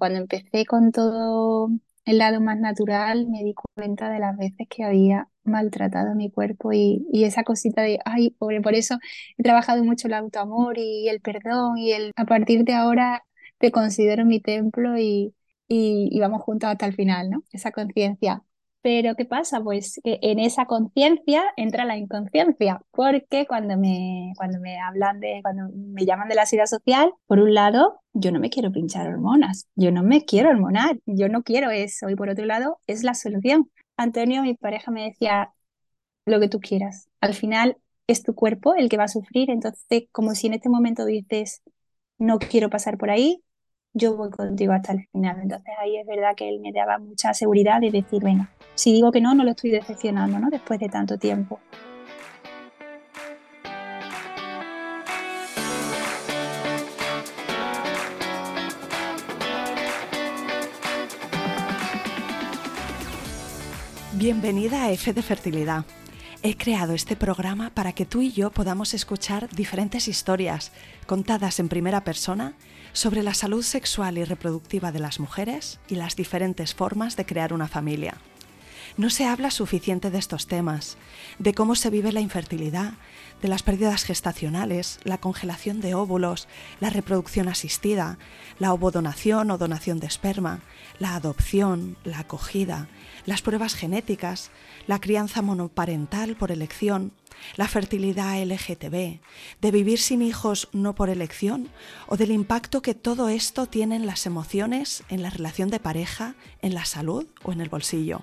Cuando empecé con todo el lado más natural, me di cuenta de las veces que había maltratado mi cuerpo y, esa cosita de, ay, pobre, por eso he trabajado mucho el autoamor y el perdón y el, a partir de ahora te considero mi templo y, y, vamos juntos hasta el final, ¿no? Esa conciencia. Pero ¿qué pasa? Pues que en esa conciencia entra la inconsciencia, porque cuando me, cuando me hablan de, cuando me llaman de la seguridad social, por un lado, yo no me quiero pinchar hormonas, yo no me quiero hormonar, yo no quiero eso, y por otro lado, es la solución. Antonio, mi pareja, me decía lo que tú quieras. Al final es tu cuerpo el que va a sufrir, entonces como si en este momento dices, no quiero pasar por ahí, yo voy contigo hasta el final. Entonces ahí es verdad que él me daba mucha seguridad de decir, venga, si digo que no, no lo estoy decepcionando, ¿no? Después de tanto tiempo. Bienvenida a F de Fertilidad. He creado este programa para que tú y yo podamos escuchar diferentes historias contadas en primera persona sobre la salud sexual y reproductiva de las mujeres y las diferentes formas de crear una familia. No se habla suficiente de estos temas, de cómo se vive la infertilidad, de las pérdidas gestacionales, la congelación de óvulos, la reproducción asistida, la ovodonación o donación de esperma, la adopción, la acogida, las pruebas genéticas, la crianza monoparental por elección, la fertilidad LGTB, de vivir sin hijos no por elección o del impacto que todo esto tiene en las emociones, en la relación de pareja, en la salud o en el bolsillo.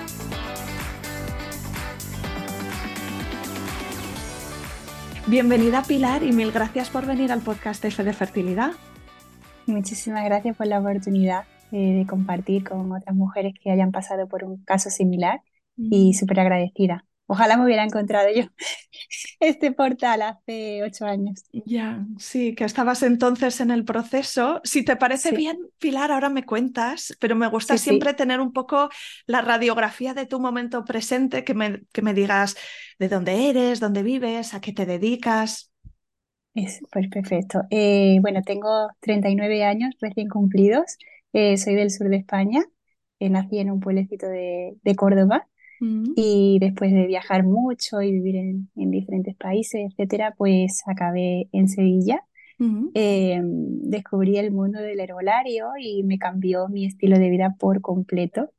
Bienvenida Pilar y mil gracias por venir al podcast F de Fertilidad. Muchísimas gracias por la oportunidad. Eh, de compartir con otras mujeres que hayan pasado por un caso similar y súper agradecida. Ojalá me hubiera encontrado yo este portal hace ocho años. Ya, sí, que estabas entonces en el proceso. Si te parece bien, Pilar, ahora me cuentas, pero me gusta siempre tener un poco la radiografía de tu momento presente, que me, que me digas de dónde eres, dónde vives, a qué te dedicas. Es, pues perfecto. Eh, bueno, tengo 39 años recién cumplidos. Eh, soy del sur de España, eh, nací en un pueblecito de, Córdoba mm. y después de viajar mucho y vivir en, diferentes países, etcétera, pues acabé en Sevilla. Mm. Em, descubrí el mundo del herbolario y me cambió mi estilo de vida por completo.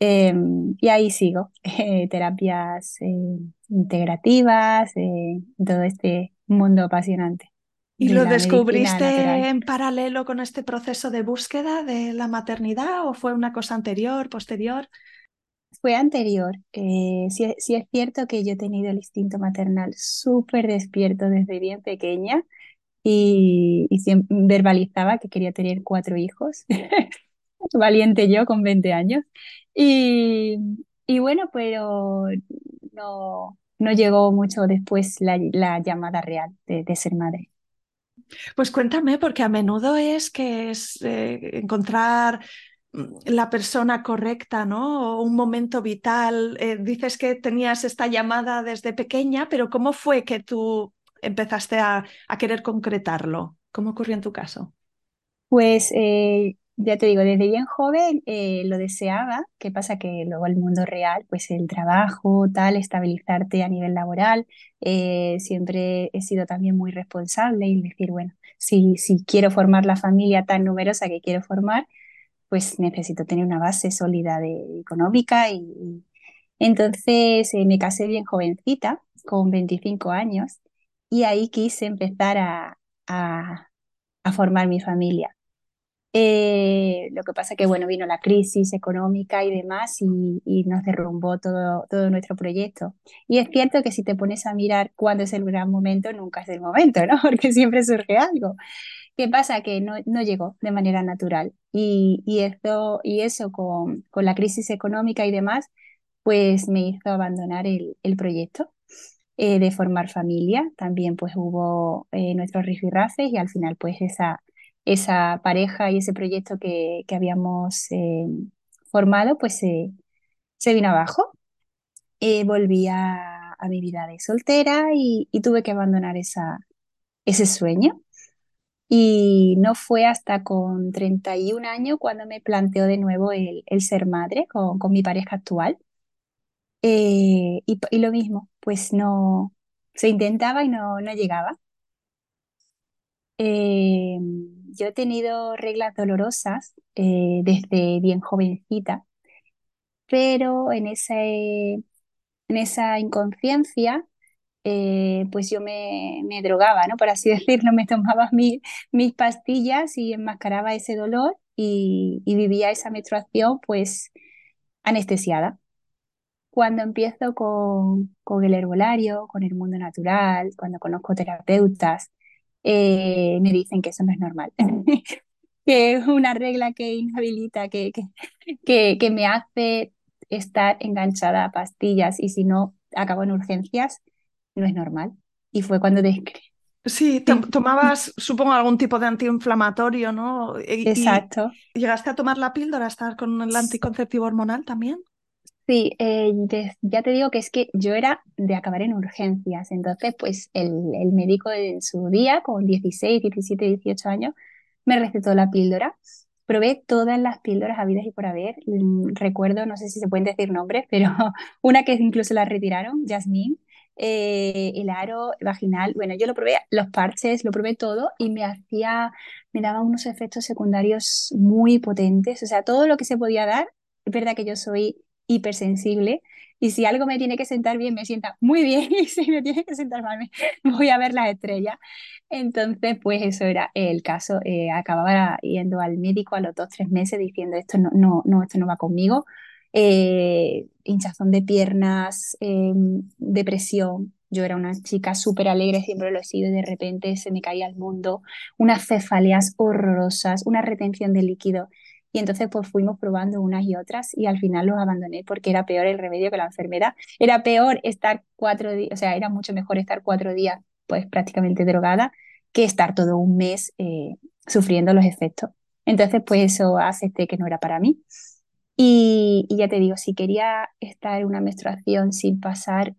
Em, y ahí sigo, terapias eh, integrativas, todo este mundo apasionante. ¿Y lo descubriste en paralelo con este proceso de búsqueda de la maternidad o fue una cosa anterior, posterior? Fue anterior. Eh, sí, es cierto que yo he tenido el instinto maternal súper despierto desde bien pequeña y, verbalizaba que quería tener cuatro hijos. Valiente yo con 20 años. Y, bueno, pero no, no llegó mucho después la, llamada real de ser madre. Pues cuéntame, porque a menudo es que es eh, encontrar la persona correcta, ¿no? O un momento vital. Eh, dices que tenías esta llamada desde pequeña, pero ¿cómo fue que tú empezaste a, querer concretarlo? ¿Cómo ocurrió en tu caso? Pues eh, ya te digo, desde bien joven lo deseaba. ¿Qué pasa? Que luego el mundo real, pues el trabajo, tal, estabilizarte a nivel laboral, siempre he sido también muy responsable y decir, bueno, si, si quiero formar la familia tan numerosa que quiero formar, pues necesito tener una base sólida de, económica y, entonces eh, me casé bien jovencita, con 25 años, y ahí quise empezar a, a, a formar mi familia. Eh, lo que pasa que, bueno, vino la crisis económica y demás y, nos derrumbó todo, todo nuestro proyecto. Y es cierto que si te pones a mirar cuándo es el gran momento, nunca es el momento, ¿no? Porque siempre surge algo. ¿Qué pasa? Que no, no llegó de manera natural y, y, eso, y eso con, con la crisis económica y demás, pues me hizo abandonar el, el proyecto. Eh, de formar familia. También pues hubo eh, nuestros rifirrafes y al final pues esa, esa pareja y ese proyecto que, que habíamos eh, formado pues se vino abajo. volví a, a, mi vida de soltera y, y tuve que abandonar esa, ese sueño. Y no fue hasta con 31 años cuando me planteó de nuevo el, el ser madre con, con mi pareja actual. Eh, y, y, lo mismo, pues no, se intentaba y no, no llegaba. Eh, yo he tenido reglas dolorosas eh, desde bien jovencita, pero en, ese, en esa inconsciencia, pues yo me, me, drogaba, ¿no? Por así decirlo, me tomaba mi, mis pastillas y enmascaraba ese dolor y, y vivía esa menstruación pues anestesiada cuando empiezo con, con, el herbolario, con el mundo natural, cuando conozco terapeutas, eh, me dicen que eso no es normal, que es una regla que inhabilita, que, que, que, me hace estar enganchada a pastillas y si no acabo en urgencias, no es normal. Y fue cuando descubrí. Sí, tomabas, supongo, algún tipo de antiinflamatorio, ¿no? Exacto. Y ¿Llegaste a tomar la píldora, estar con el anticonceptivo hormonal también? Sí, eh, ya te digo que es que yo era de acabar en urgencias, entonces pues el, el médico en su día, con 16, 17, 18 años, me recetó la píldora. Probé todas las píldoras habidas y por haber. Mm, recuerdo, no sé si se pueden decir nombres, pero una que incluso la retiraron, Jasmine, eh, el aro vaginal. Bueno, yo lo probé, los parches, lo probé todo y me hacía, me daba unos efectos secundarios muy potentes. O sea, todo lo que se podía dar, es verdad que yo soy hipersensible y si algo me tiene que sentar bien, me sienta muy bien y si me tiene que sentar mal, me voy a ver las estrellas. Entonces, pues eso era el caso. Eh, acababa yendo al médico a los dos, tres meses diciendo esto no, no, no, esto no va conmigo. Eh, hinchazón de piernas, eh, depresión. Yo era una chica súper alegre, siempre lo he sido, y de repente se me caía el mundo, unas cefaleas horrorosas, una retención de líquido. Y entonces pues fuimos probando unas y otras y al final los abandoné porque era peor el remedio que la enfermedad. Era peor estar cuatro días, o sea, era mucho mejor estar cuatro días pues prácticamente drogada que estar todo un mes eh, sufriendo los efectos. Entonces pues eso acepté que no era para mí. Y, ya te digo, si quería estar en una menstruación sin pasar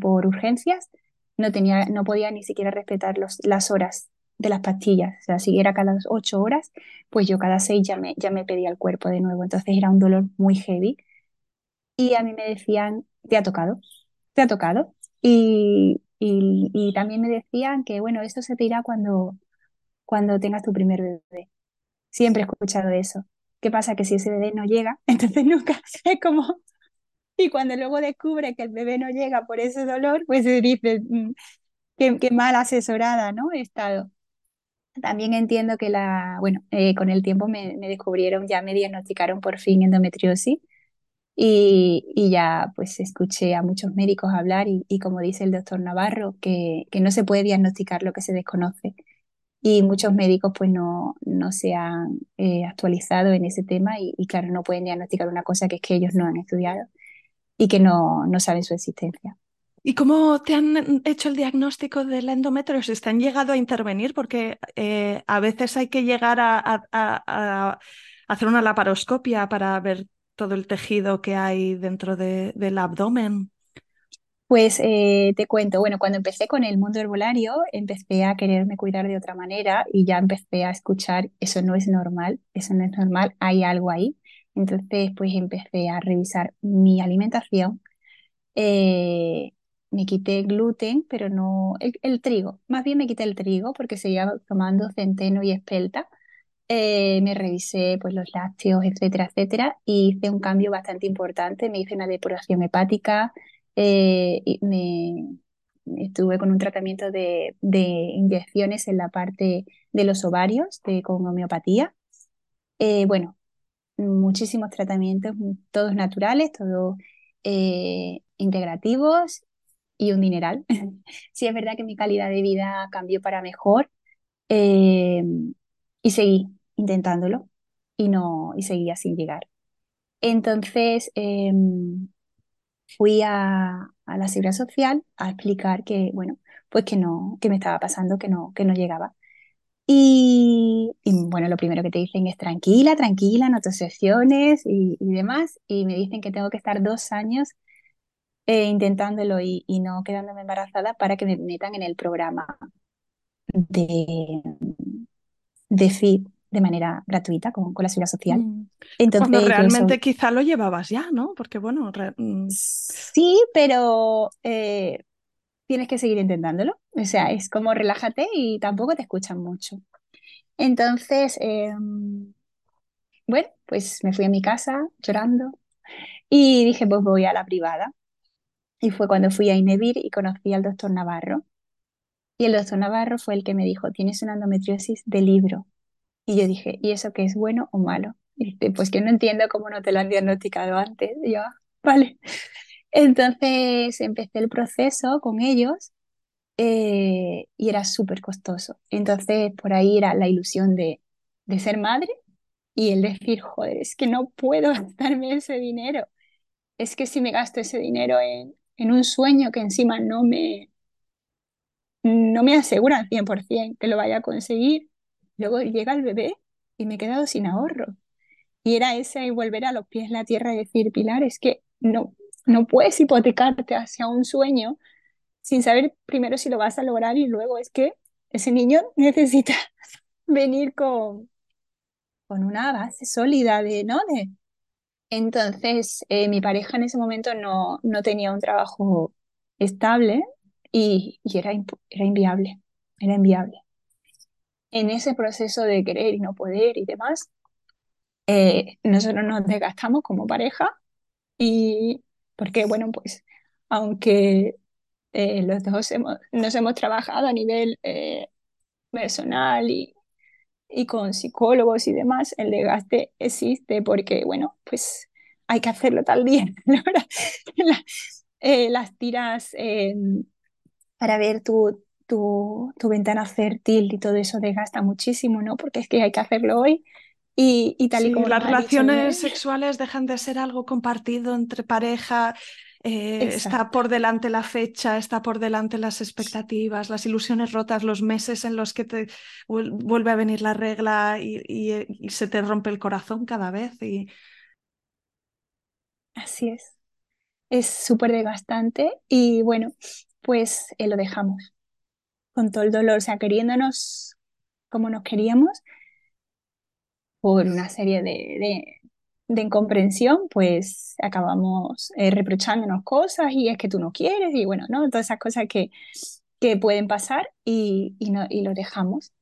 por urgencias, no, tenía, no podía ni siquiera respetar los, las horas de las pastillas. O sea, si era cada ocho horas, pues yo cada seis ya me, ya me pedía el cuerpo de nuevo. Entonces era un dolor muy heavy. Y a mí me decían, te ha tocado, te ha tocado. Y, y, también me decían que, bueno, esto se te irá cuando, cuando tengas tu primer bebé. Siempre he escuchado eso. ¿Qué pasa? Que si ese bebé no llega, entonces nunca es como... Y cuando luego descubre que el bebé no llega por ese dolor, pues se dice, mm, qué, qué mal asesorada, ¿no? He estado. También entiendo que la, bueno, eh, con el tiempo me, me, descubrieron, ya me diagnosticaron por fin endometriosis y, y, ya pues escuché a muchos médicos hablar y, y como dice el doctor Navarro, que, que, no se puede diagnosticar lo que se desconoce y muchos médicos pues no, no se han eh, actualizado en ese tema y, y, claro, no pueden diagnosticar una cosa que es que ellos no han estudiado y que no, no saben su existencia. ¿Y cómo te han hecho el diagnóstico de la endometriosis? ¿Te han llegado a intervenir? Porque eh, a veces hay que llegar a, a, a, hacer una laparoscopia para ver todo el tejido que hay dentro de, del abdomen. Pues eh, te cuento, bueno, cuando empecé con el mundo herbolario, empecé a quererme cuidar de otra manera y ya empecé a escuchar, eso no es normal, eso no es normal, hay algo ahí. Entonces, pues empecé a revisar mi alimentación, eh, me quité gluten, pero no el, trigo. Más bien me quité el trigo porque seguía tomando centeno y espelta. Eh, me revisé pues, los lácteos, etcétera, etcétera, y hice un cambio bastante importante. Me hice una depuración hepática, eh, me, estuve con un tratamiento de, de, inyecciones en la parte de los ovarios de, con homeopatía. Eh, bueno, muchísimos tratamientos, todos naturales, todos integrativos y un dineral. sí es verdad que mi calidad de vida cambió para mejor. Eh, y seguí intentándolo y no, y seguía sin llegar. Entonces em, fui a, a, la seguridad social a explicar que, bueno, pues que no, que me estaba pasando, que no, que no llegaba. Y, bueno, lo primero que te dicen es tranquila, tranquila, no te obsesiones y, demás. Y me dicen que tengo que estar dos años eh, intentándolo y, y, no quedándome embarazada para que me metan en el programa de, de FIP de manera gratuita con, con la seguridad social. Mm. Entonces, Cuando realmente eso... quizá lo llevabas ya, ¿no? Porque bueno... Re... Mm. Sí, pero eh, tienes que seguir intentándolo. O sea, es como relájate y tampoco te escuchan mucho. Entonces, eh, bueno, pues me fui a mi casa llorando y dije, pues voy a la privada. Y fue cuando fui a Inevir y conocí al doctor Navarro. Y el doctor Navarro fue el que me dijo, tienes una endometriosis de libro. Y yo dije, ¿y eso qué es bueno o malo? Dice, pues que no entiendo cómo no te lo han diagnosticado antes. Y yo, ah, vale. Entonces empecé el proceso con ellos eh, y era súper costoso. Entonces por ahí era la ilusión de, de ser madre y el decir, joder, es que no puedo gastarme ese dinero. Es que si me gasto ese dinero en, en un sueño que encima no me, no me asegura al 100% que lo vaya a conseguir, luego llega el bebé y me he quedado sin ahorro. Y era ese volver a los pies de la tierra y decir, Pilar, es que no, no puedes hipotecarte hacia un sueño sin saber primero si lo vas a lograr y luego es que ese niño necesita venir con, con una base sólida de, ¿no? De, entonces, eh, mi pareja en ese momento no, no tenía un trabajo estable y, y era, era inviable, era inviable. En ese proceso de querer y no poder y demás, eh, nosotros nos desgastamos como pareja y porque, bueno, pues aunque eh, los dos hemos, nos hemos trabajado a nivel eh, personal y, y con psicólogos y demás, el desgaste existe porque, bueno, pues hay que hacerlo tal día. la, eh, las tiras eh, para ver tu, tu, tu, ventana fértil y todo eso desgasta muchísimo, ¿no? Porque es que hay que hacerlo hoy. Y, y tal sí, y como las relaciones dicho, sexuales dejan de ser algo compartido entre pareja. Eh, está por delante la fecha, está por delante las expectativas, las ilusiones rotas, los meses en los que te vuelve a venir la regla y, y, y se te rompe el corazón cada vez. Y... Así es. Es súper desgastante y bueno, pues eh, lo dejamos con todo el dolor, o sea, queriéndonos como nos queríamos por una serie de, de, de incomprensión, pues acabamos eh, reprochándonos cosas y es que tú no quieres y bueno, ¿no? Todas esas cosas que, que pueden pasar y, y, no, y lo dejamos.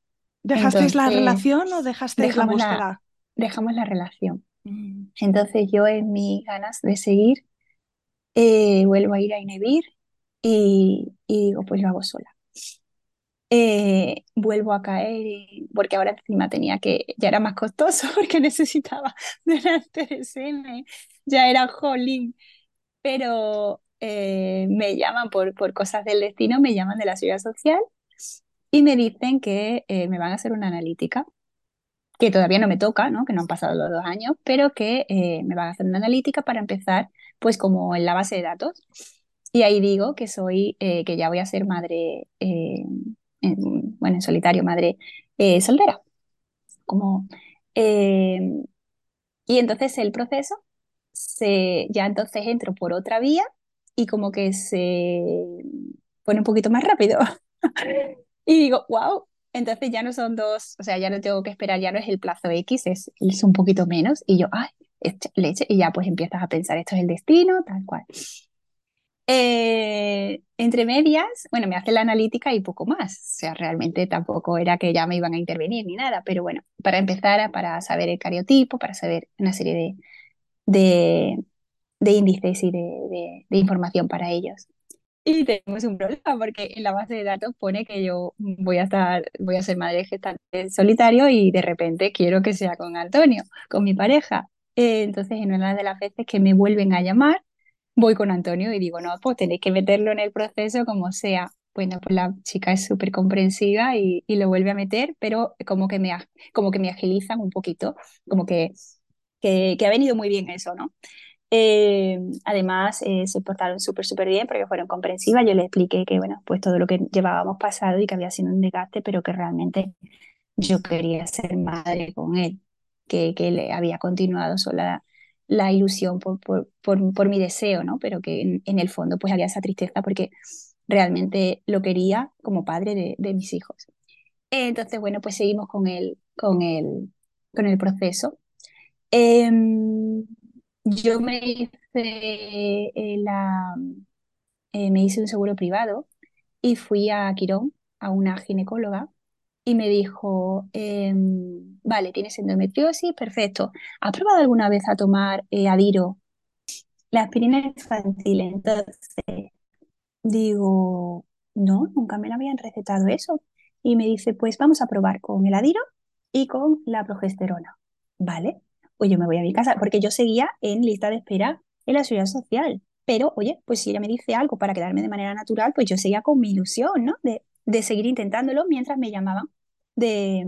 ¿Dejasteis Entonces, la relación o dejasteis la búsqueda? La, dejamos la relación. Mm. Entonces yo en mis ganas de seguir eh, vuelvo a ir a Inevir y, y, digo, pues lo hago sola. Eh, vuelvo a caer porque ahora encima tenía que, ya era más costoso porque necesitaba delante de SM, ya era jolín, pero eh, me llaman por, por cosas del destino, me llaman de la seguridad social y me dicen que eh, me van a hacer una analítica que todavía no me toca, ¿no? que no han pasado los dos años, pero que me van a hacer una analítica para empezar, pues como en la base de datos. Y ahí digo que soy, que ya voy a ser madre, eh, en, bueno, en solitario, madre eh, soltera. Como, y entonces el proceso, se, ya entonces entro por otra vía y como que se pone un poquito más rápido. y digo, wow, entonces ya no son dos, o sea, ya no tengo que esperar, ya no es el plazo X, es, es un poquito menos. Y yo, ay, leche, y ya pues empiezas a pensar, esto es el destino, tal cual. Eh, entre medias, bueno, me hace la analítica y poco más. O sea, realmente tampoco era que ya me iban a intervenir ni nada, pero bueno, para empezar, para saber el cariotipo, para saber una serie de, de, de índices y de, de, información para ellos. Y tenemos un problema porque en la base de datos pone que yo voy a estar, voy a ser madre gestante solitario y de repente quiero que sea con Antonio, con mi pareja. Eh, entonces, en una de las veces que me vuelven a llamar, voy con Antonio y digo, no, pues tenéis que meterlo en el proceso como sea, bueno, pues la chica es súper comprensiva y, y, lo vuelve a meter, pero como que me, como que me agilizan un poquito, como que, que, que ha venido muy bien eso, ¿no? Eh, además, eh, se portaron súper, súper bien porque fueron comprensivas. Yo les expliqué que, bueno, pues todo lo que llevábamos pasado y que había sido un desgaste, pero que realmente yo quería ser madre con él, que, que le había continuado sola la ilusión por, por, por, mi deseo, ¿no? Pero que en, el fondo pues había esa tristeza porque realmente lo quería como padre de, mis hijos. Entonces, bueno, pues seguimos con el, con el, con el proceso. Eh, yo me hice, eh, la, eh, me hice un seguro privado y fui a Quirón, a una ginecóloga, y me dijo, em, vale, tienes endometriosis, perfecto. ¿Has probado alguna vez a tomar eh, Adiro, la aspirina infantil? Entonces, digo, no, nunca me la habían recetado eso. Y me dice, pues vamos a probar con el Adiro y con la progesterona. Vale, pues yo me voy a mi casa, porque yo seguía en lista de espera en la seguridad social. Pero, oye, pues si ella me dice algo para quedarme de manera natural, pues yo seguía con mi ilusión, ¿no? De, de seguir intentándolo mientras me llamaban de,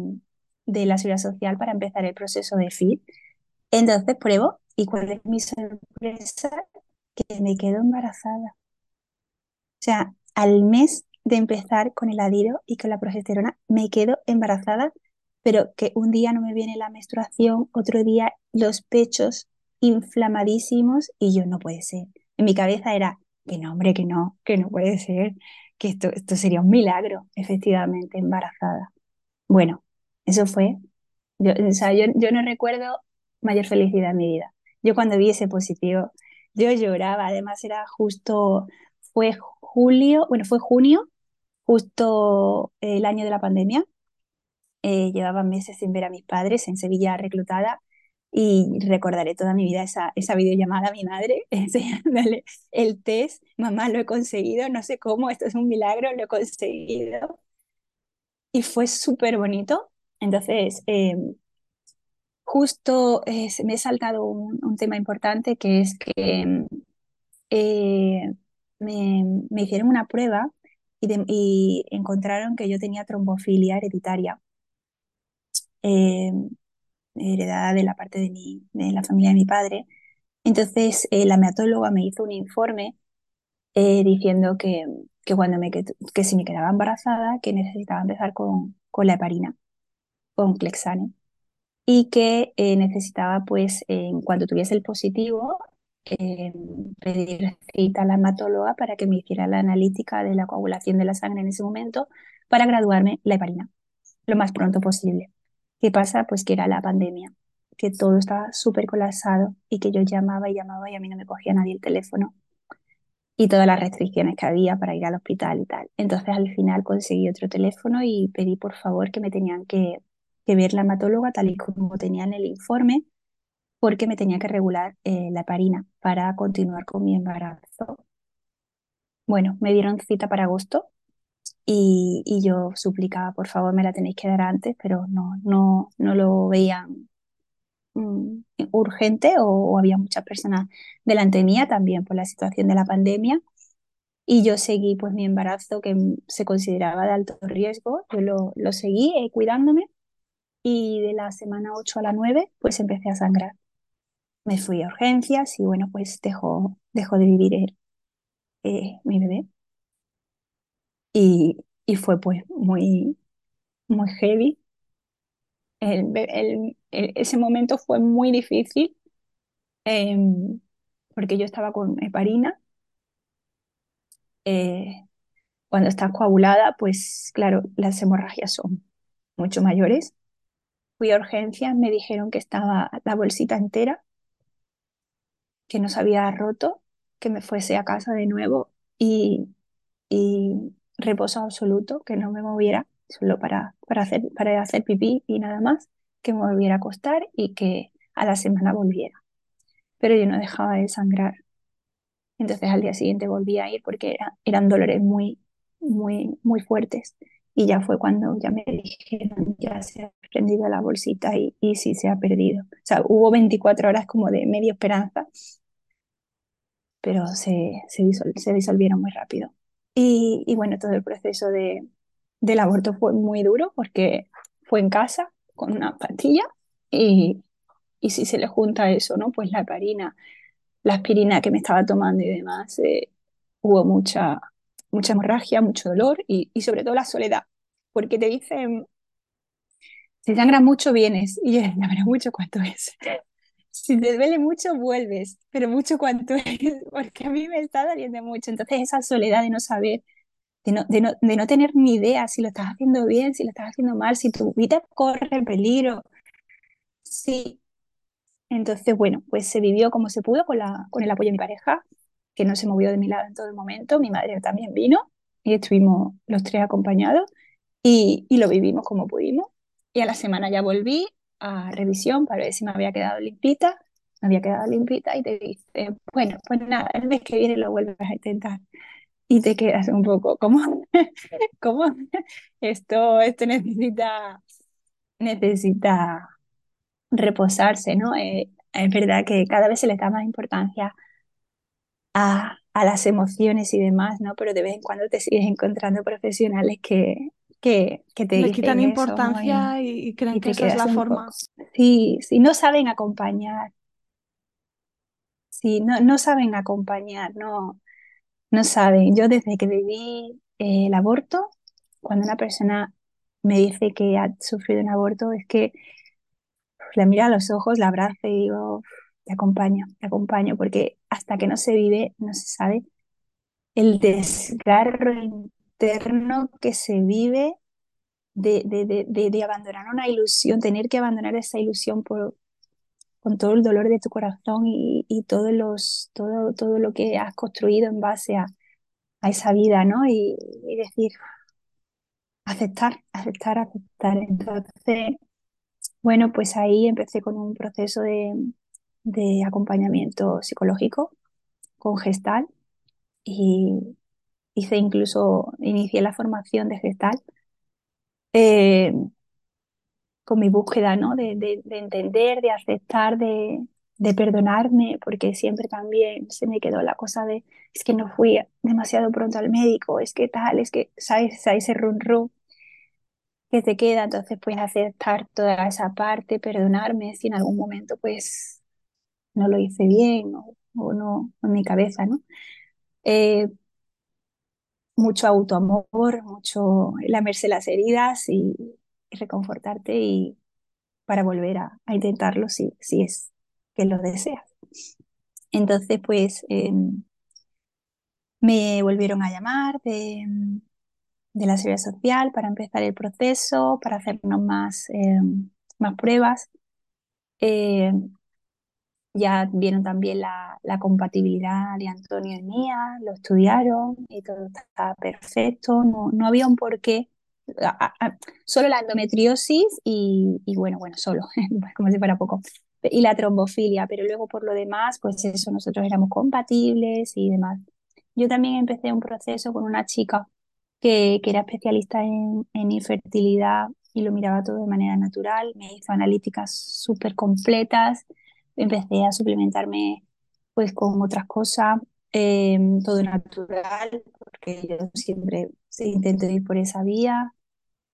de la seguridad social para empezar el proceso de FIT. Entonces pruebo y cuál es mi sorpresa, que me quedo embarazada. O sea, al mes de empezar con el adiro y con la progesterona, me quedo embarazada pero que un día no me viene la menstruación, otro día los pechos inflamadísimos y yo no puede ser. En mi cabeza era que no, hombre, que no, que no puede ser, que esto, esto sería un milagro, efectivamente, embarazada. Bueno, eso fue, yo, o sea, yo, yo no recuerdo mayor felicidad en mi vida. Yo cuando vi ese positivo, yo lloraba, además era justo, fue julio, bueno, fue junio, justo el año de la pandemia, eh, llevaba meses sin ver a mis padres en Sevilla reclutada y recordaré toda mi vida esa, esa videollamada a mi madre enseñándole el test, mamá lo he conseguido, no sé cómo, esto es un milagro, lo he conseguido. Y fue súper bonito. Entonces, eh, justo eh, me he saltado un, tema importante que es que eh, me, me, hicieron una prueba y, y encontraron que yo tenía trombofilia hereditaria heredada de la parte de, mi, de la familia de mi padre. Entonces, la meatóloga me hizo un informe diciendo que, que, cuando me, que, si me quedaba embarazada, que necesitaba empezar con, con la heparina, con Clexane, y que eh, necesitaba, pues, en cuanto tuviese el positivo, pedir cita a la hematóloga para que me hiciera la analítica de la coagulación de la sangre en ese momento para graduarme la heparina lo más pronto posible. ¿Qué pasa? Pues que era la pandemia, que todo estaba súper colapsado y que yo llamaba y llamaba y a mí no me cogía nadie el teléfono y todas las restricciones que había para ir al hospital y tal. Entonces al final conseguí otro teléfono y pedí por favor que me tenían que, ver la hematóloga tal y como tenía en el informe porque me tenía que regular eh, la parina para continuar con mi embarazo. Bueno, me dieron cita para agosto y, y, yo suplicaba, por favor, me la tenéis que dar antes, pero no, no, no lo veían mm, urgente o, había muchas personas delante mía también por la situación de la pandemia. Y yo seguí pues mi embarazo que se consideraba de alto riesgo, yo lo, lo seguí eh, cuidándome y de la semana 8 a la 9 pues empecé a sangrar. Me fui a urgencias y bueno pues dejó, dejó de vivir eh, mi bebé y, y fue pues muy, muy heavy. Ese momento fue muy difícil em, porque yo estaba con heparina. Eh, cuando estás coagulada, pues claro, las hemorragias son mucho mayores. Fui a urgencias, me dijeron que estaba la bolsita entera, que no se había roto, que me fuese a casa de nuevo y, y reposo absoluto, que no me moviera, solo para, para, hacer, para hacer pipí y nada más, que me volviera a acostar y que a la semana volviera. Pero yo no dejaba de sangrar. Entonces al día siguiente volví a ir porque eran dolores muy, muy, muy fuertes. Y ya fue cuando ya me dijeron, ya se ha prendido la bolsita y, y sí se ha perdido. O sea, hubo 24 horas como de media esperanza, pero se, se, se disolvieron muy rápido. Y, y bueno, todo el proceso de, del aborto fue muy duro porque fue en casa con una pastilla y, y si se le junta eso, ¿no? Pues la heparina, la aspirina que me estaba tomando y demás, eh, hubo mucha, mucha hemorragia, mucho dolor y, y, sobre todo la soledad, porque te dicen, si sangra mucho vienes y yo, verdad, mucho cuánto es. Si te duele mucho, vuelves, pero mucho cuánto es, porque a mí me está doliendo mucho. Entonces esa soledad de no saber de no, de, no, de no, tener ni idea si lo estás haciendo bien, si lo estás haciendo mal, si tu vida corre peligro. Sí. Entonces, bueno, pues se vivió como se pudo con, la, con el apoyo de mi pareja, que no se movió de mi lado en todo el momento. Mi madre también vino y estuvimos los tres acompañados y, y lo vivimos como pudimos. Y a la semana ya volví a revisión para ver si me había quedado limpita. Me había quedado limpita y te dice, bueno, pues nada, el mes que viene lo vuelves a intentar y te quedas un poco, ¿cómo? ¿Cómo? Esto, esto necesita, necesita reposarse, ¿no? Eh, es verdad que cada vez se le da más importancia a, a, las emociones y demás, ¿no? Pero de vez en cuando te sigues encontrando profesionales que, que, que te Le quitan importancia ¿no? y, y, creen y que esa es la forma. Sí, sí, no saben acompañar. Sí, no, no saben acompañar, no, no saben. Yo desde que viví eh, el aborto, cuando una persona me dice que ha sufrido un aborto, es que la miro a los ojos, la abrazo y digo, te acompaño, te acompaño, porque hasta que no se vive, no se sabe el desgarro interno que se vive de, de, de, de abandonar una ilusión, tener que abandonar esa ilusión por, con todo el dolor de tu corazón y, todos los, todo, todo lo que has construido en base a, a esa vida, ¿no? Y, y, decir, aceptar, aceptar, aceptar. Entonces, bueno, pues ahí empecé con un proceso de, de acompañamiento psicológico con gestal y hice incluso, inicié la formación de gestal. Eh, con mi búsqueda, ¿no? De, de, de entender, de aceptar, de, de, perdonarme, porque siempre también se me quedó la cosa de, es que no fui demasiado pronto al médico, es que tal, es que, ¿sabes? Ese run run que te queda, entonces pues aceptar toda esa parte, perdonarme si en algún momento pues no lo hice bien o, o no en mi cabeza, ¿no? Eh, mucho autoamor, mucho lamerse las heridas y, reconfortarte y para volver a, intentarlo si, si es que lo deseas. Entonces, pues eh, me volvieron a llamar de, de, la seguridad social para empezar el proceso, para hacernos más, eh, más pruebas. Eh, ya vieron también la, la, compatibilidad de Antonio y mía, lo estudiaron y todo estaba perfecto, no, no había un porqué solo la endometriosis y, bueno, bueno, solo, como si fuera poco, y la trombofilia, pero luego por lo demás, pues eso, nosotros éramos compatibles y demás. Yo también empecé un proceso con una chica que, que era especialista en, en infertilidad y lo miraba todo de manera natural, me hizo analíticas súper completas, empecé a suplementarme pues con otras cosas, eh, todo natural, porque yo siempre intento ir por esa vía.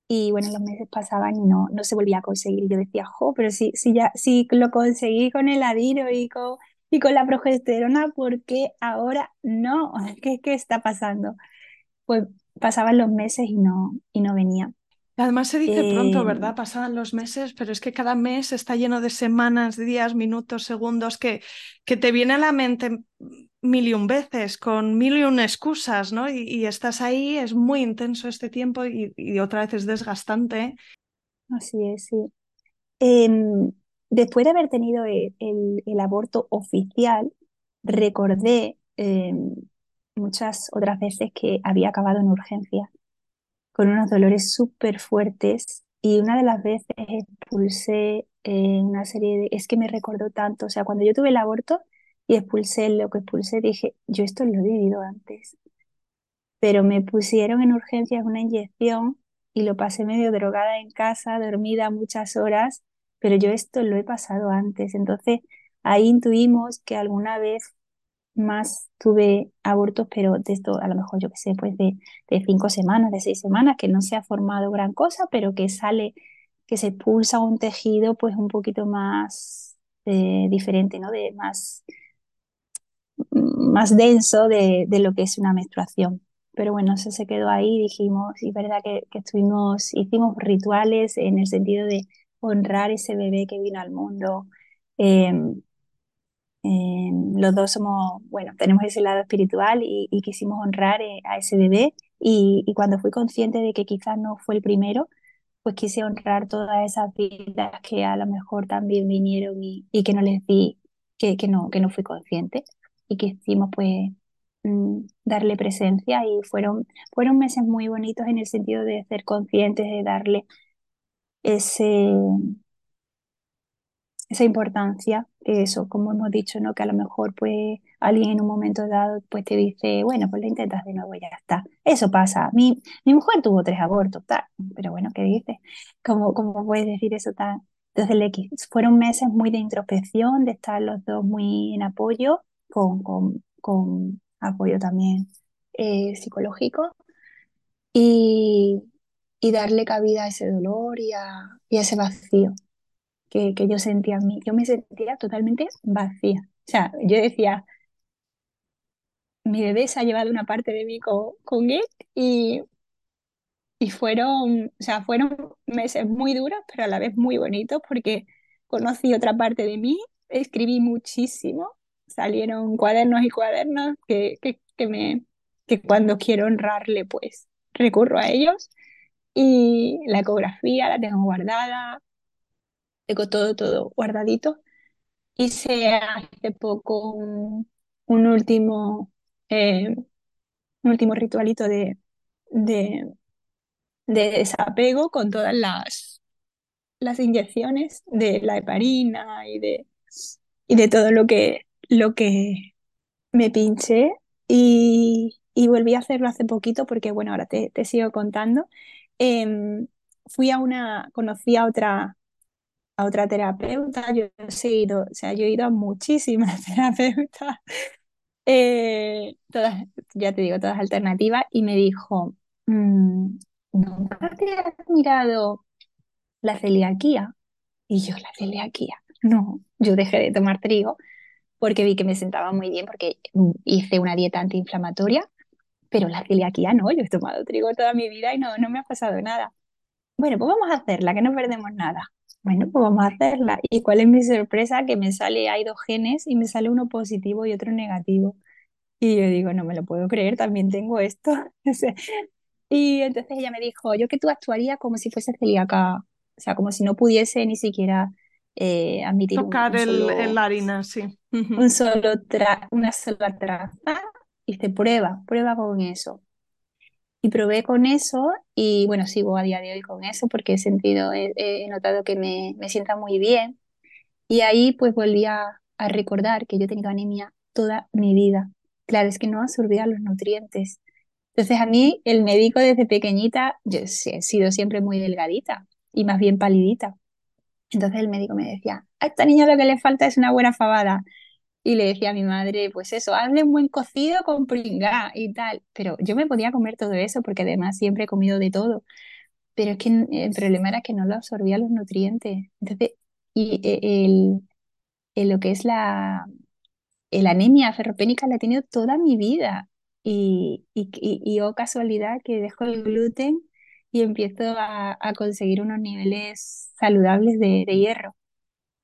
Y bueno, los meses pasaban y no, no se volvía a conseguir. Yo decía, jo, pero si, si ya si lo conseguí con el adiro y con, y con la progesterona, ¿por qué ahora no? ¿Qué, qué está pasando? Pues pasaban los meses y no, y no venía. Además se dice eh, pronto, ¿verdad? Pasaban los meses, pero es que cada mes está lleno de semanas, días, minutos, segundos que, que te viene a la mente mil y un veces, con mil y un excusas, ¿no? Y, y estás ahí, es muy intenso este tiempo y, y, otra vez es desgastante. Así es, sí. Eh, después de haber tenido el, el, el aborto oficial, recordé eh, muchas otras veces que había acabado en urgencia con unos dolores súper fuertes y una de las veces expulsé eh, una serie de... Es que me recordó tanto, o sea, cuando yo tuve el aborto y expulsé lo que expulsé, dije, yo esto lo he vivido antes, pero me pusieron en urgencias una inyección y lo pasé medio drogada en casa, dormida muchas horas, pero yo esto lo he pasado antes, entonces ahí intuimos que alguna vez más tuve abortos, pero de esto a lo mejor yo que sé, pues de, de cinco semanas, de seis semanas, que no se ha formado gran cosa, pero que sale, que se expulsa un tejido pues un poquito más eh, diferente, ¿no? De más, más denso de, de, lo que es una menstruación. Pero bueno, eso se quedó ahí, dijimos, y verdad que, que estuvimos, hicimos rituales en el sentido de honrar ese bebé que vino al mundo. Eh, eh, los dos somos, bueno, tenemos ese lado espiritual y, y quisimos honrar eh, a ese bebé. Y, y, cuando fui consciente de que quizás no fue el primero, pues quise honrar todas esas vidas que a lo mejor también vinieron y, y que no les di, que, que, no, que no fui consciente. Y que hicimos pues mm, darle presencia y fueron, fueron meses muy bonitos en el sentido de ser conscientes, de darle ese esa importancia, eso, como hemos dicho, ¿no? Que a lo mejor pues alguien en un momento dado pues te dice, bueno, pues lo intentas de nuevo y ya está. Eso pasa. Mi, mi mujer tuvo tres abortos, tal, pero bueno, ¿qué dices? ¿Cómo, cómo puedes decir eso tan? Entonces, X, fueron meses muy de introspección, de estar los dos muy en apoyo, con, con, con apoyo también eh, psicológico, y, y darle cabida a ese dolor y a, y a ese vacío que, yo sentía en mí. Yo me sentía totalmente vacía. O sea, yo decía, mi bebé se ha llevado una parte de mí con, con él y, y fueron, o sea, fueron meses muy duros, pero a la vez muy bonitos porque conocí otra parte de mí, escribí muchísimo, salieron cuadernos y cuadernos que, que, que me, que cuando quiero honrarle, pues recurro a ellos. Y la ecografía la tengo guardada, tengo todo, todo guardadito. Hice hace poco un, un último, eh, un último ritualito de, de, de, desapego con todas las, las inyecciones de la heparina y de, y de todo lo que, lo que me pinché. Y, y volví a hacerlo hace poquito porque, bueno, ahora te, te sigo contando. Eh, fui a una, conocí a otra a otra terapeuta, yo he ido, o sea, yo he ido a muchísimas terapeutas, eh, todas, ya te digo, todas alternativas, y me dijo, mmm, ¿nunca te has mirado la celiaquía? Y yo, la celiaquía, no, yo dejé de tomar trigo porque vi que me sentaba muy bien, porque hice una dieta antiinflamatoria, pero la celiaquía no, yo he tomado trigo toda mi vida y no, no me ha pasado nada. Bueno, pues vamos a hacerla, que no perdemos nada. Bueno, pues vamos a hacerla. ¿Y cuál es mi sorpresa? Que me sale, hay dos genes y me sale uno positivo y otro negativo. Y yo digo, no me lo puedo creer, también tengo esto. y entonces ella me dijo, yo que tú actuarías como si fuese celíaca, o sea, como si no pudiese ni siquiera eh, admitir Tocar un, un solo, el, la harina, sí. Un solo tra una sola traza. Y dice, prueba, prueba con eso. Y probé con eso y bueno, sigo a día de hoy con eso porque he sentido, he, notado que me, me, sienta muy bien. Y ahí pues volví a, a, recordar que yo he tenido anemia toda mi vida. Claro, es que no absorbía los nutrientes. Entonces a mí el médico desde pequeñita, yo he sido siempre muy delgadita y más bien palidita. Entonces el médico me decía, a esta niña lo que le falta es una buena fabada y le decía a mi madre, pues eso, hazle un buen cocido con pringá y tal. Pero yo me podía comer todo eso porque además siempre he comido de todo. Pero es que el problema era que no lo absorbía los nutrientes. Entonces, y el, el lo que es la, el anemia ferropénica la he tenido toda mi vida. Y, y, y, y oh casualidad que dejo el gluten y empiezo a, a conseguir unos niveles saludables de, de hierro.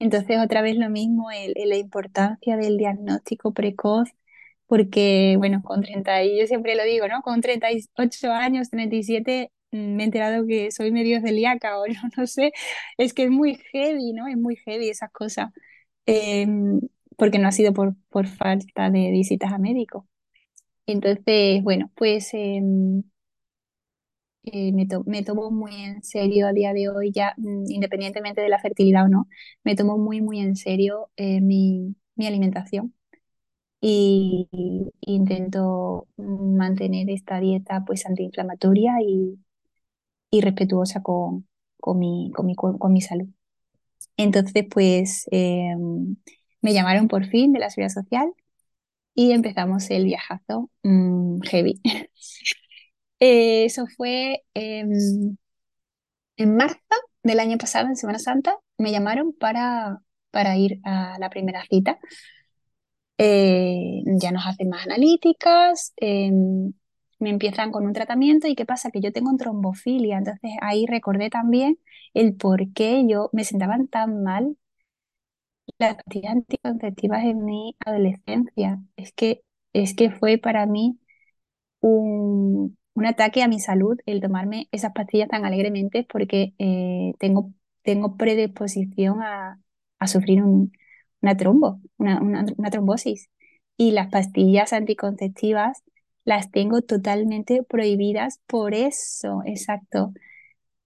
Entonces, otra vez lo mismo, la importancia del diagnóstico precoz, porque, bueno, con 30, y yo siempre lo digo, ¿no? Con 38 años, 37, me he enterado que soy medio celíaca o no, no sé, es que es muy heavy, ¿no? Es muy heavy esas cosas, eh, porque no ha sido por, por falta de visitas a médico. Entonces, bueno, pues... Eh, eh, me, to me, tomo muy en serio a día de hoy, ya mm, independientemente de la fertilidad o no, me tomo muy, muy en serio eh, mi, mi, alimentación y, intento mantener esta dieta pues antiinflamatoria y, y respetuosa con, con, mi, con, mi, con, mi, salud. Entonces, pues eh, me llamaron por fin de la seguridad social y empezamos el viajazo mm, heavy. Eh, eso fue en marzo del año pasado, en Semana Santa, me llamaron para, para ir a la primera cita. Eh, ya nos hacen más analíticas, em, me empiezan con un tratamiento y qué pasa, que yo tengo trombofilia, entonces ahí recordé también el por qué yo me sentaba tan mal las pastillas anticonceptivas en mi adolescencia. Es que, es que fue para mí un, un ataque a mi salud el tomarme esas pastillas tan alegremente porque eh, tengo, tengo predisposición a, a sufrir un, una trombo, una, una, trombosis. Y las pastillas anticonceptivas las tengo totalmente prohibidas por eso, exacto.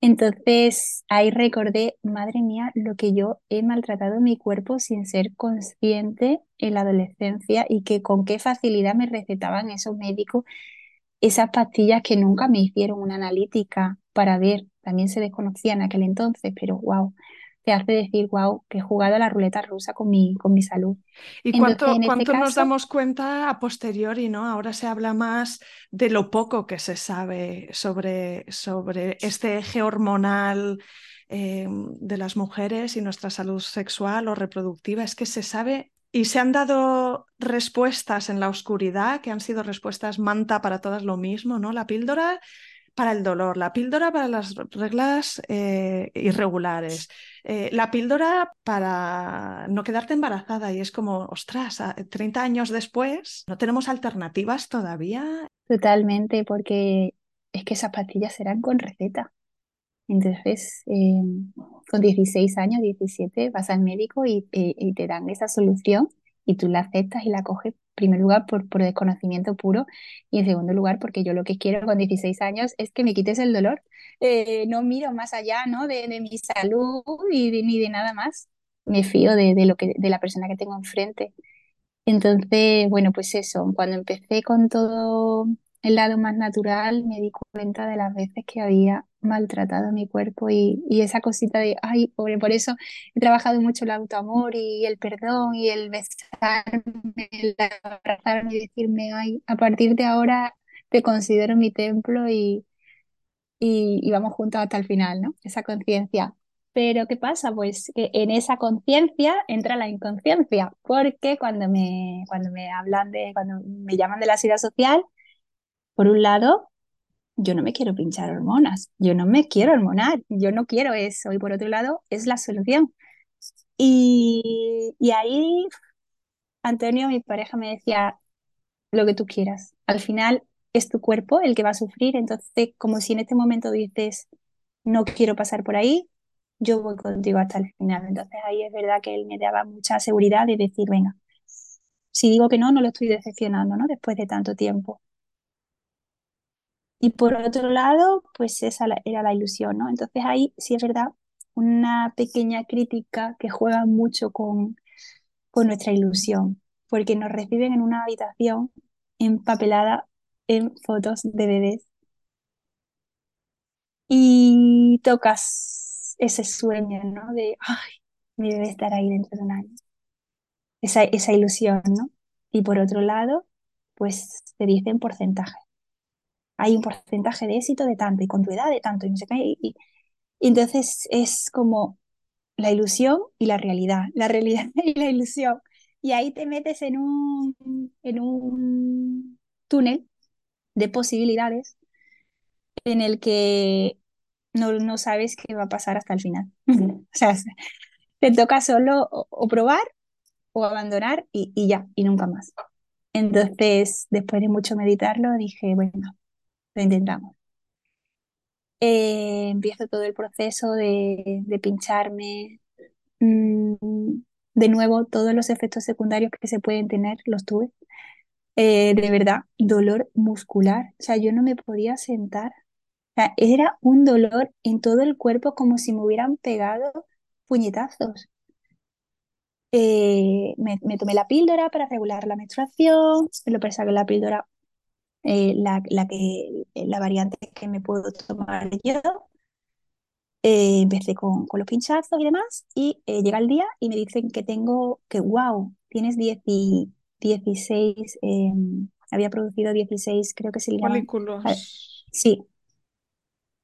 Entonces ahí recordé, madre mía, lo que yo he maltratado mi cuerpo sin ser consciente en la adolescencia y que con qué facilidad me recetaban esos médicos esas pastillas que nunca me hicieron una analítica para ver, también se desconocían en aquel entonces, pero wow, te hace decir, wow, que he jugado a la ruleta rusa con mi, con mi salud. ¿Y Entonces, cuánto, en este cuánto nos caso, damos cuenta a posteriori, ¿no? Ahora se habla más de lo poco que se sabe sobre, sobre este eje hormonal eh, de las mujeres y nuestra salud sexual o reproductiva. Es que se sabe y se han dado respuestas en la oscuridad, que han sido respuestas manta para todas lo mismo, ¿no? La píldora para el dolor, la píldora para las reglas eh, irregulares, eh, la píldora para no quedarte embarazada. Y es como, ostras, 30 años después, ¿no tenemos alternativas todavía? totalmente, porque es que esas pastillas eran con receta. Entonces, eh, con 16 años, 17, vas al médico y, y- te dan esa solución y tú la aceptas y la coges, en primer lugar, por, por desconocimiento puro y en segundo lugar, porque yo lo que quiero con 16 años es que me quites el dolor. Eh, no miro más allá, ¿no? de, de mi salud y de- ni de nada más. Me fío de, de lo que, de la persona que tengo enfrente. Entonces, bueno, pues eso, cuando empecé con todo el lado más natural, me di cuenta de las veces que había maltratado mi cuerpo y, y esa cosita de, ay, pobre, por eso he trabajado mucho el autoamor y el perdón y el besarme, el abrazarme y decirme, ay, a partir de ahora te considero mi templo y, y, y vamos juntos hasta el final, ¿no? Esa conciencia. Pero ¿qué pasa? Pues que en esa conciencia entra la inconsciencia, porque cuando me, cuando me hablan de, cuando me llaman de la seguridad social, por un lado, yo no me quiero pinchar hormonas, yo no me quiero hormonar, yo no quiero eso, y por otro lado, es la solución. Y, y ahí, Antonio, mi pareja, me decía, lo que tú quieras. Al final es tu cuerpo el que va a sufrir, entonces como si en este momento dices, no quiero pasar por ahí, yo voy contigo hasta el final. Entonces ahí es verdad que él me daba mucha seguridad de decir, venga, si digo que no, no lo estoy decepcionando, ¿no? Después de tanto tiempo. Y por otro lado, pues esa era la ilusión, ¿no? Entonces ahí sí es verdad, una pequeña crítica que juega mucho con, con nuestra ilusión, porque nos reciben en una habitación empapelada en fotos de bebés y tocas ese sueño, ¿no? De, ay, mi bebé estará ahí dentro de un año. Esa, esa ilusión, ¿no? Y por otro lado, pues te dicen porcentaje. Hay un porcentaje de éxito de tanto y con tu edad de tanto y no sé qué. Y, y- y entonces es como la ilusión y la realidad, la realidad y la ilusión. Y ahí te metes en un, en un túnel de posibilidades en el que no, no sabes qué va a pasar hasta el final. O sea, te toca solo o, o probar o abandonar y, y ya, y nunca más. Entonces, después de mucho meditarlo, dije, bueno, lo intentamos. Eh, empiezo todo el proceso de, de pincharme. Mm, de nuevo, todos los efectos secundarios que se pueden tener los tuve. Eh, de verdad, dolor muscular. O sea, yo no me podía sentar. Era un dolor en todo el cuerpo como si me hubieran pegado puñetazos. Eh, me, tomé la píldora para regular la menstruación, lo que la píldora, eh, la, la, que, la variante que me puedo tomar yo. Eh, empecé con, con, los pinchazos y demás, y eh, llega el día y me dicen que tengo, que wow, tienes 10 y 16, em, había producido 16, creo que se le llaman. Folículos. Sí.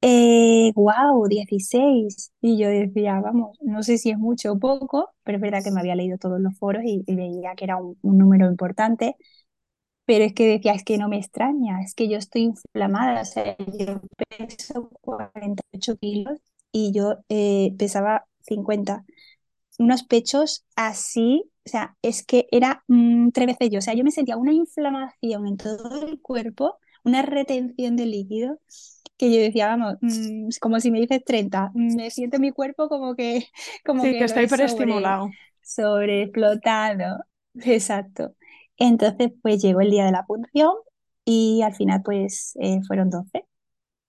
Eh, wow, 16. Y yo decía, vamos, no sé si es mucho o poco, pero es verdad que me había leído todos los foros y, veía que era un, número importante. Pero es que decía, es que no me extraña, es que yo estoy inflamada, o sea, yo peso 48 kilos y yo eh, pesaba 50. Unos pechos así, o sea, es que era mm, tres veces yo, o sea, yo me sentía una inflamación en todo el cuerpo, una retención de líquido, que yo decía, vamos, mm, como si me dices 30, me siento mi cuerpo como que... Como sí, que, que está hiperestimulado. Sobre, sobreexplotado, exacto. Entonces, pues llegó el día de la punción y al final, pues eh, fueron 12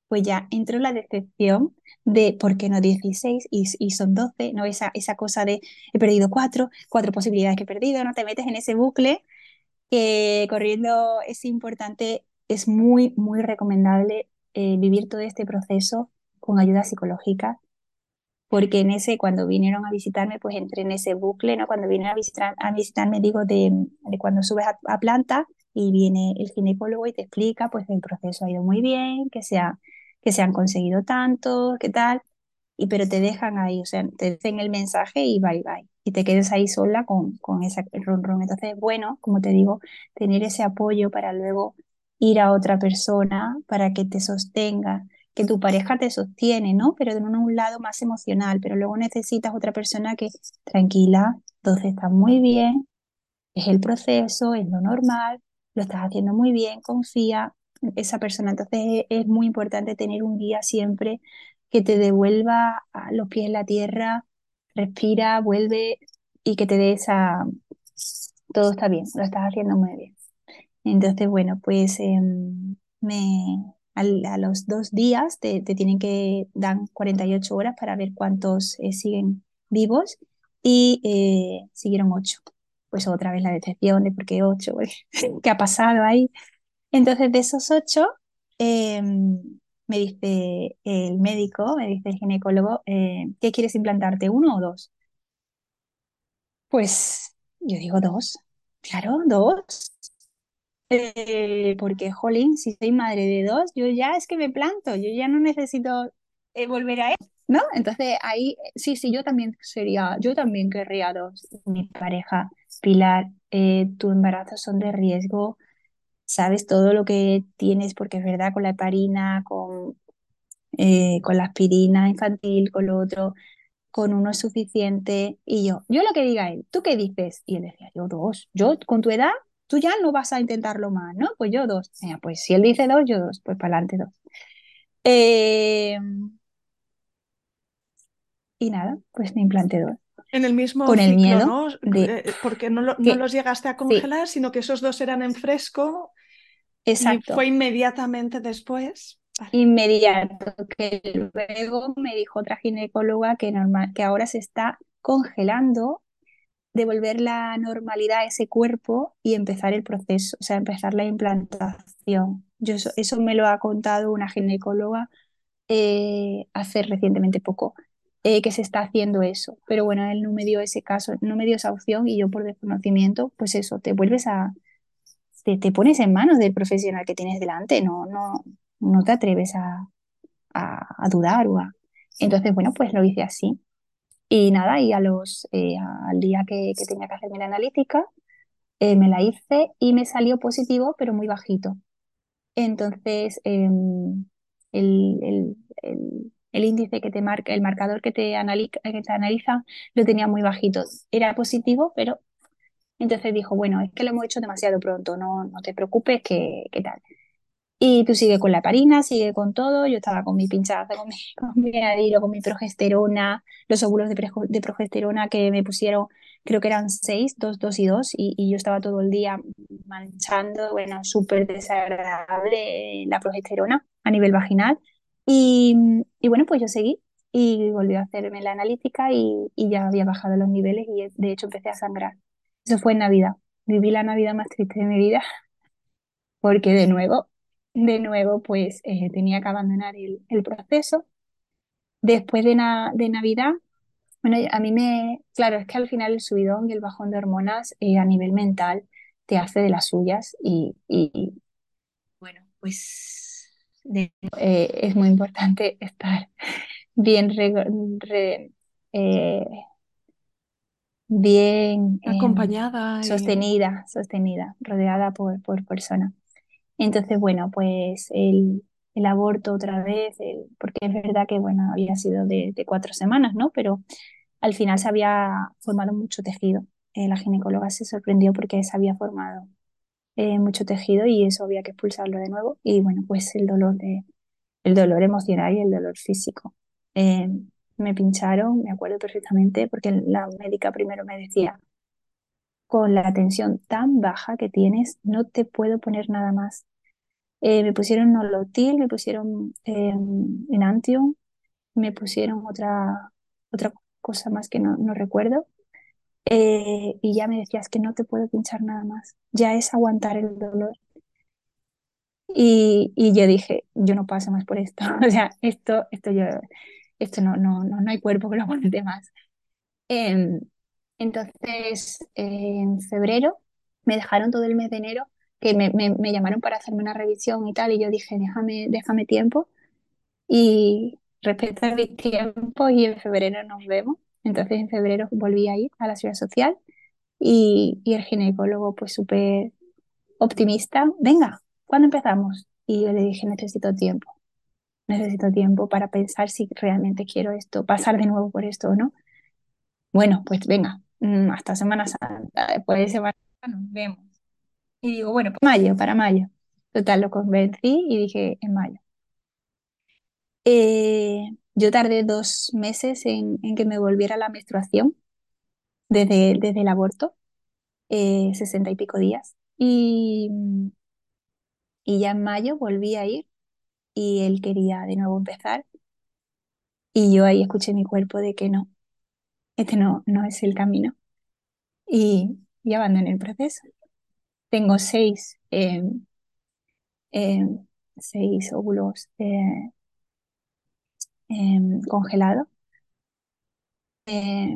pues ya entró la decepción de por qué no 16 y, y son 12, ¿no? Esa, esa cosa de he perdido cuatro, cuatro posibilidades que he perdido, no te metes en ese bucle que corriendo es importante, es muy, muy recomendable eh, vivir todo este proceso con ayuda psicológica, porque en ese, cuando vinieron a visitarme, pues entré en ese bucle, ¿no? Cuando vinieron a, visitar, a visitarme, digo, de, cuando subes a, planta y viene el ginecólogo y te explica, pues el proceso ha ido muy bien, que se que se han conseguido tanto, qué tal, y pero te dejan ahí, o sea, te dicen el mensaje y bye bye, y te quedas ahí sola con, con ese ron ron. Entonces, bueno, como te digo, tener ese apoyo para luego ir a otra persona para que te sostenga, que tu pareja te sostiene, ¿no? Pero de un lado más emocional, pero luego necesitas otra persona que, tranquila, entonces está muy bien, es el proceso, es lo normal, lo estás haciendo muy bien, confía, esa persona. Entonces es muy importante tener un guía siempre que te devuelva a los pies en la tierra, respira, vuelve y que te dé esa... Todo está bien, lo estás haciendo muy bien. Entonces, bueno, pues em, me, a, los dos días te, tienen que dar 48 horas para ver cuántos eh, siguen vivos y eh, siguieron ocho. Pues otra vez la decepción de por qué ocho, qué ha pasado ahí. Entonces, de esos ocho, em, me dice el médico, me dice el ginecólogo, eh, ¿qué quieres implantarte, uno o dos? Pues yo digo dos, claro, dos. Eh, porque, jolín, si soy madre de dos, yo ya es que me planto, yo ya no necesito eh, volver a él, ¿no? Entonces ahí, sí, sí, yo también sería, yo también querría dos. Mi pareja, Pilar, tu embarazo son de riesgo, sabes todo lo que tienes, porque es verdad, con la heparina, con, eh, con la aspirina infantil, con lo otro, con uno es suficiente. Y yo, yo lo que diga él, ¿tú qué dices? Y él decía, yo dos, yo con tu edad, tú ya no vas a intentarlo más, ¿no? Pues yo dos. pues si él dice dos, yo dos, pues para adelante dos. Eh, y nada, pues me implanté dos. En el mismo con el miedo ¿no? Eh, porque no, los llegaste a congelar, sino que esos dos eran en fresco. Exacto. Y fue inmediatamente después. Inmediato, que luego me dijo otra ginecóloga que, normal, que ahora se está congelando, devolver la normalidad a ese cuerpo y empezar el proceso, o sea, empezar la implantación. Yo eso, me lo ha contado una ginecóloga eh, hace recientemente poco. Eh, que se está haciendo eso. Pero bueno, él no me dio ese caso, no me dio esa opción y yo por desconocimiento, pues eso, te vuelves a, te, te pones en manos del profesional que tienes delante, no, no, no te atreves a, a, dudar o a... Entonces, bueno, pues lo hice así. Y nada, y a los, eh, al día que, que, tenía que hacerme la analítica, eh, me la hice y me salió positivo, pero muy bajito. Entonces, em, el, el, el, el índice que te marca, el marcador que te, analiza, que te analiza, lo tenía muy bajito. Era positivo, pero entonces dijo, bueno, es que lo hemos hecho demasiado pronto, no, no te preocupes, que, qué tal. Y tú sigue con la parina, sigue con todo. Yo estaba con mi pinchazo, con mi, con mi adiro, con mi progesterona, los óvulos de, de, progesterona que me pusieron, creo que eran seis, dos, dos y dos, y, y yo estaba todo el día manchando, bueno, súper desagradable la progesterona a nivel vaginal. Y, y, bueno, pues yo seguí y volví a hacerme la analítica y, y, ya había bajado los niveles y de hecho empecé a sangrar. Eso fue en Navidad. Viví la Navidad más triste de mi vida porque de nuevo, de nuevo, pues eh, tenía que abandonar el, el proceso. Después de, de Navidad, bueno, a mí me, claro, es que al final el subidón y el bajón de hormonas eh, a nivel mental te hace de las suyas y, y bueno, pues de, eh, es muy importante estar bien, re, re, eh, bien em, acompañada, sostenida, sostenida, rodeada por, por personas. Entonces, bueno, pues el, el aborto otra vez, el, porque es verdad que, bueno, había sido de, cuatro semanas, ¿no? Pero al final se había formado mucho tejido. Eh, la ginecóloga se sorprendió porque se había formado eh, mucho tejido y eso había que expulsarlo de nuevo. Y bueno, pues el dolor, de, el dolor emocional y el dolor físico. Eh, me pincharon, me acuerdo perfectamente, porque la médica primero me decía, con la tensión tan baja que tienes, no te puedo poner nada más. Eh, me pusieron nolotil, me pusieron eh, enantium, me pusieron otra, otra cosa más que no, no recuerdo. Eh, y ya me decías que no te puedo pinchar nada más. Ya es aguantar el dolor. Y, y yo dije, yo no paso más por esto. o sea, esto, esto yo, esto no, no, no, no hay cuerpo que lo aguante más. Eh, entonces, en febrero me dejaron todo el mes de enero, que me, llamaron para hacerme una revisión y tal, y yo dije, déjame, déjame tiempo y respeta mi tiempo y en febrero nos vemos. Entonces, en febrero volví a ir a la ciudad social y, y el ginecólogo, pues súper optimista, venga, ¿cuándo empezamos? Y yo le dije, necesito tiempo necesito tiempo para pensar si realmente quiero esto, pasar de nuevo por esto o no. Bueno, pues venga, hasta Semana Santa, después de Semana Santa nos vemos. Y digo, bueno, pues mayo, para mayo. Total, lo convencí y dije, en mayo. Eh, yo tardé dos meses en, en, que me volviera la menstruación desde, desde el aborto, eh, sesenta y pico días. Y, y ya en mayo volví a ir y él quería de nuevo empezar. Y yo ahí escuché mi cuerpo de que no, este no, no es el camino. Y, y abandoné el proceso. Tengo seis, eh, eh, seis óvulos eh, congelados,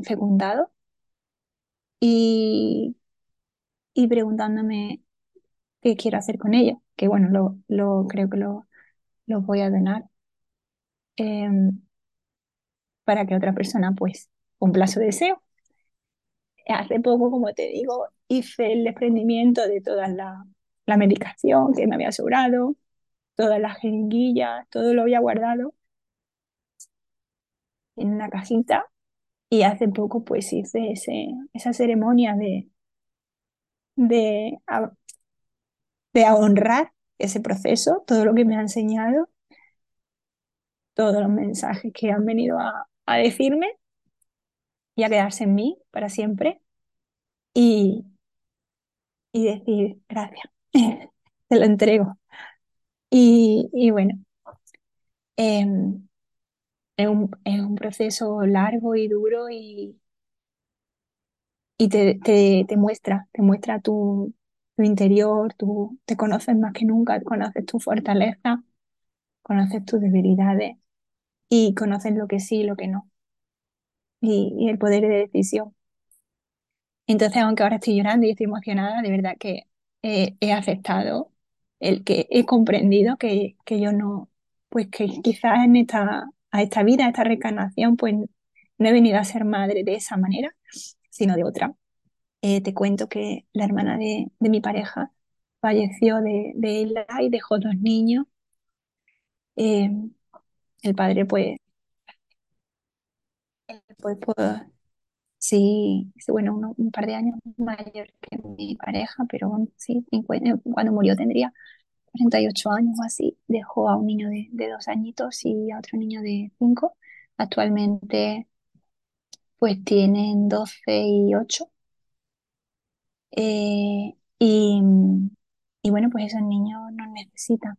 fecundados, y, y preguntándome qué quiero hacer con ellos, que bueno, lo, lo creo que lo, los voy a donar eh, para que otra persona pues cumpla su deseo. Hace poco, como te digo, hice el desprendimiento de toda la, la medicación que me había sobrado, todas las jeringuillas, todo lo había guardado en una cajita y hace poco pues hice ese, esa ceremonia de, de, de honrar ese proceso, todo lo que me ha enseñado, todos los mensajes que han venido a, a decirme y a quedarse en mí para siempre y, y decir gracias, te lo entrego. Y, y bueno, eh, es, un, es un proceso largo y duro y, y te, te, te muestra, te muestra tu, tu interior, tú te conoces más que nunca, conoces tu fortaleza, conoces tus debilidades y conoces lo que sí y lo que no. Y, el poder de decisión. Entonces, aunque ahora estoy llorando y estoy emocionada, de verdad que eh, he aceptado, el que he comprendido que, que yo no, pues que quizás en esta, a esta vida, a esta reencarnación, pues no he venido a ser madre de esa manera, sino de otra. Eh, te cuento que la hermana de, de mi pareja falleció de, de ella y dejó dos niños. Eh, el padre, pues, pues sí, bueno, uno, un par de años mayor que mi pareja, pero sí, cuando murió tendría 48 años o así. Dejó a un niño de, de dos añitos y a otro niño de cinco. Actualmente, pues tienen 12 y 8. Eh, y, y, bueno, pues esos niños nos necesitan.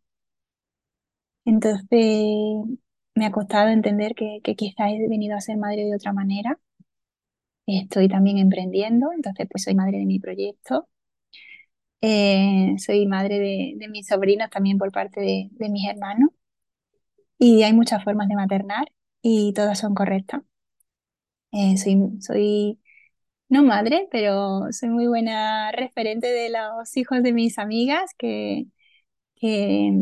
Entonces me ha costado entender que, que quizás he venido a ser madre de otra manera. Estoy también emprendiendo, entonces pues soy madre de mi proyecto. Eh, soy madre de, mis sobrinos también por parte de, de mis hermanos. Y hay muchas formas de maternar y todas son correctas. Eh, soy, soy no madre, pero soy muy buena referente de los hijos de mis amigas que, que,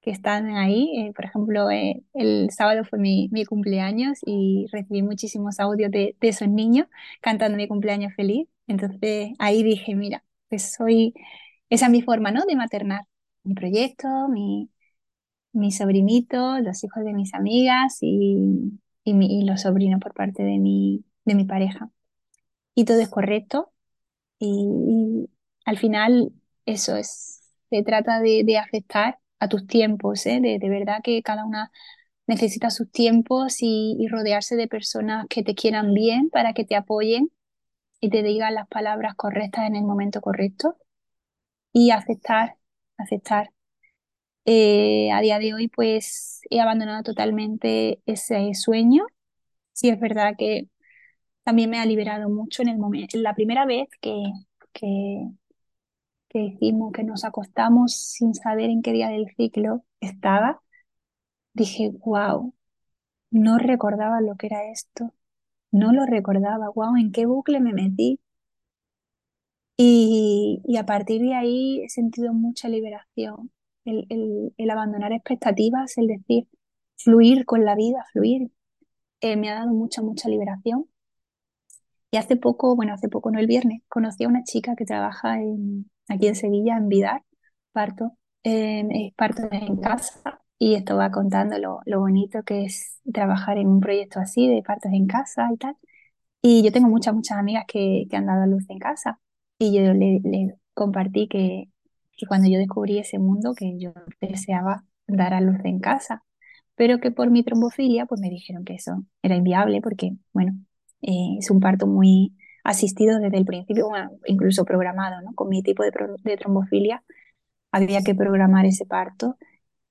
que están ahí. Eh, por ejemplo, eh, el sábado fue mi, mi, cumpleaños y recibí muchísimos audios de, de, esos niños cantando mi cumpleaños feliz. Entonces ahí dije, mira, pues soy, esa es mi forma, ¿no? De maternar mi proyecto, mi, mi sobrinito, los hijos de mis amigas y, y, mi, y los sobrinos por parte de mi, de mi pareja. Y todo es correcto y, al final eso es, se trata de afectar a tus tiempos, ¿eh? de, verdad que cada una necesita sus tiempos y, y, rodearse de personas que te quieran bien para que te apoyen y te digan las palabras correctas en el momento correcto y aceptar, aceptar. Eh, a día de hoy pues he abandonado totalmente ese sueño. Sí es verdad que también me ha liberado mucho en el momento, la primera vez que, que, que hicimos, que nos acostamos sin saber en qué día del ciclo estaba, dije, wow, no recordaba lo que era esto, no lo recordaba, wow, en qué bucle me metí. Y, y a partir de ahí he sentido mucha liberación, el, el, el abandonar expectativas, el decir, fluir con la vida, fluir, eh, me ha dado mucha, mucha liberación. Y hace poco, bueno, hace poco, no el viernes, conocí a una chica que trabaja en, aquí en Sevilla, en Vidar, parto, eh, en casa, y esto va contando lo, bonito que es trabajar en un proyecto así, de partos en casa y tal. Y yo tengo muchas, muchas amigas que, han dado a luz en casa, y yo le, le compartí que, que cuando yo descubrí ese mundo, que yo deseaba dar a luz en casa, pero que por mi trombofilia, pues me dijeron que eso era inviable porque, bueno, eh, es un parto muy asistido desde el principio, bueno, incluso programado, ¿no? Con mi tipo de, de, trombofilia había que programar ese parto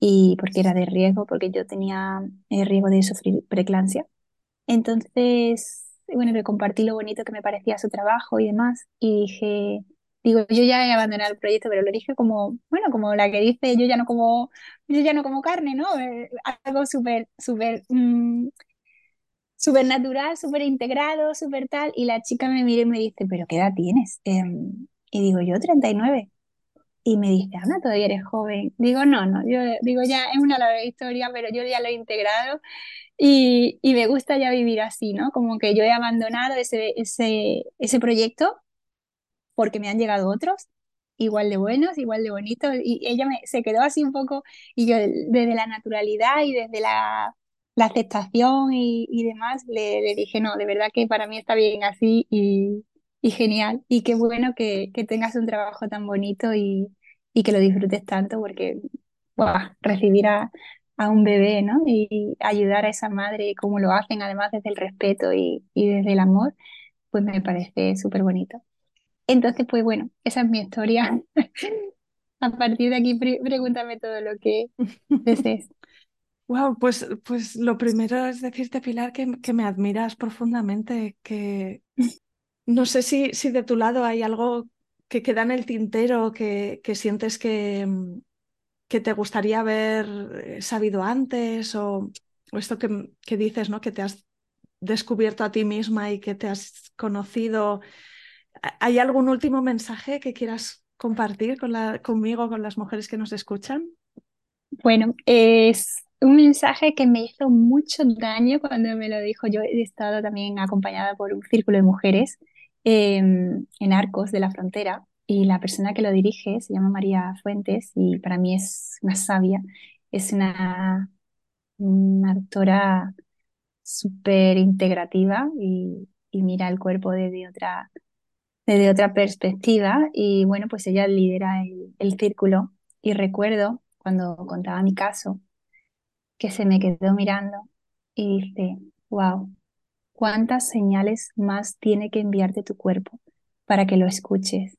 y porque era de riesgo, porque yo tenía el riesgo de sufrir preeclampsia. Entonces, bueno, le compartí lo bonito que me parecía su trabajo y demás y dije, digo, yo ya he abandonado el proyecto, pero lo dije como, bueno, como la que dice, yo ya no como, yo ya no como carne, ¿no? Eh, algo súper, súper... Mmm, súper natural, súper integrado, súper tal. Y la chica me mira y me dice, ¿pero qué edad tienes? Eh, y digo, yo 39. Y me dice, Ana, todavía eres joven. Digo, no, no, yo digo, ya es una larga historia, pero yo ya lo he integrado y, y me gusta ya vivir así, ¿no? Como que yo he abandonado ese, ese, ese proyecto porque me han llegado otros igual de buenos, igual de bonitos, y ella me, se quedó así un poco, y yo desde la naturalidad y desde la la aceptación y, y demás, le, le, dije, no, de verdad que para mí está bien así y, y genial. Y qué bueno que, que, tengas un trabajo tan bonito y, y que lo disfrutes tanto, porque wow, recibir a, a, un bebé ¿no? y ayudar a esa madre como lo hacen, además desde el respeto y, y desde el amor, pues me parece súper bonito. Entonces, pues bueno, esa es mi historia. a partir de aquí, pre pregúntame todo lo que desees. Wow, pues, pues lo primero es decirte, Pilar, que, que, me admiras profundamente, que no sé si, si de tu lado hay algo que queda en el tintero, que, que sientes que, que te gustaría haber sabido antes, o, o esto que, que, dices, ¿no? Que te has descubierto a ti misma y que te has conocido. ¿Hay algún último mensaje que quieras compartir con la, conmigo, con las mujeres que nos escuchan? Bueno, es un mensaje que me hizo mucho daño cuando me lo dijo. Yo he estado también acompañada por un círculo de mujeres eh, en Arcos de la Frontera y la persona que lo dirige se llama María Fuentes y para mí es una sabia, es una, una doctora súper integrativa y, mira el cuerpo desde otra, desde otra perspectiva. Y bueno, pues ella lidera el círculo. Y recuerdo cuando contaba mi caso que se me quedó mirando y dice, wow, ¿cuántas señales más tiene que enviarte tu cuerpo para que lo escuches?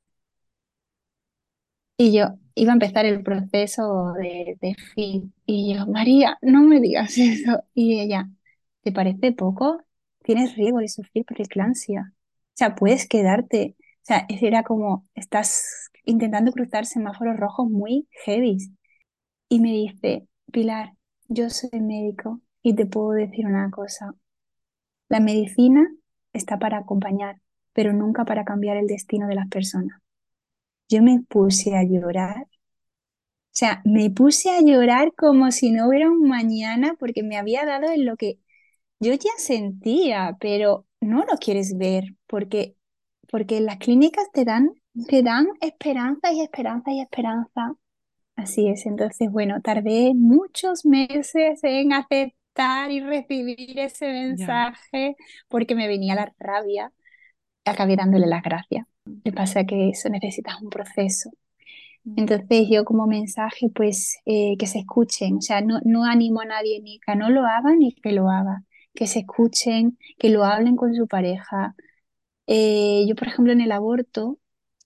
Y yo iba a empezar el proceso de, de fin y yo, María, no me digas eso. Y ella, ¿te parece poco? Tienes riesgo de sufrir preeclampsia. O sea, puedes quedarte. O sea, era como, estás intentando cruzar semáforos rojos muy heavy. Y me dice, Pilar, yo soy médico y te puedo decir una cosa. La medicina está para acompañar, pero nunca para cambiar el destino de las personas. Yo me puse a llorar, o sea, me puse a llorar como si no hubiera un mañana porque me había dado en lo que yo ya sentía, pero no lo quieres ver porque, porque las clínicas te dan, te dan esperanza y esperanza y esperanza. Así es, entonces, bueno, tardé muchos meses en aceptar y recibir ese mensaje porque me venía la rabia. Acabé dándole las gracias. Le pasa que eso necesitas un proceso. Mm. Entonces yo como mensaje, pues eh, que se escuchen, o sea, no, no animo a nadie ni que no lo haga ni que lo haga, que se escuchen, que lo hablen con su pareja. Eh, yo, por ejemplo, en el aborto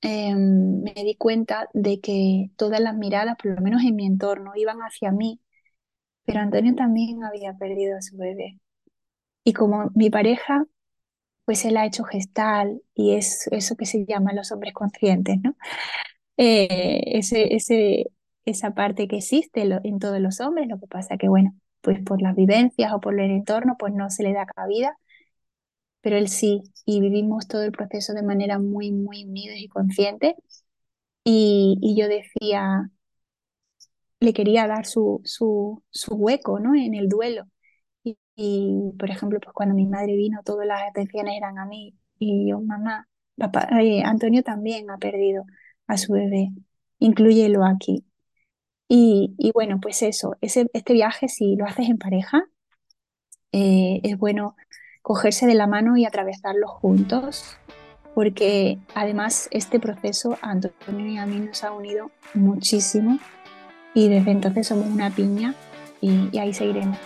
em, me di cuenta de que todas las miradas, por lo menos en mi entorno, iban hacia mí, pero Antonio también había perdido a su bebé. Y como mi pareja, pues él ha hecho gestal y es eso que se llama los hombres conscientes, ¿no? Eh, ese, ese, esa parte que existe en todos los hombres, lo que pasa que, bueno, pues por las vivencias o por el entorno, pues no se le da cabida, pero él sí, y vivimos todo el proceso de manera muy, muy unidos y consciente. Y, y yo decía, le quería dar su, su, su hueco ¿no? en el duelo. Y, por ejemplo, pues cuando mi madre vino, todas las atenciones eran a mí. Y yo, mamá, papá, eh, Antonio también ha perdido a su bebé, incluyelo aquí. Y, y bueno, pues eso, ese, este viaje, si lo haces en pareja, eh, es bueno cogerse de la mano y atravesarlo juntos, porque además este proceso a Antonio y a mí nos ha unido muchísimo y desde entonces somos una piña y, y ahí seguiremos.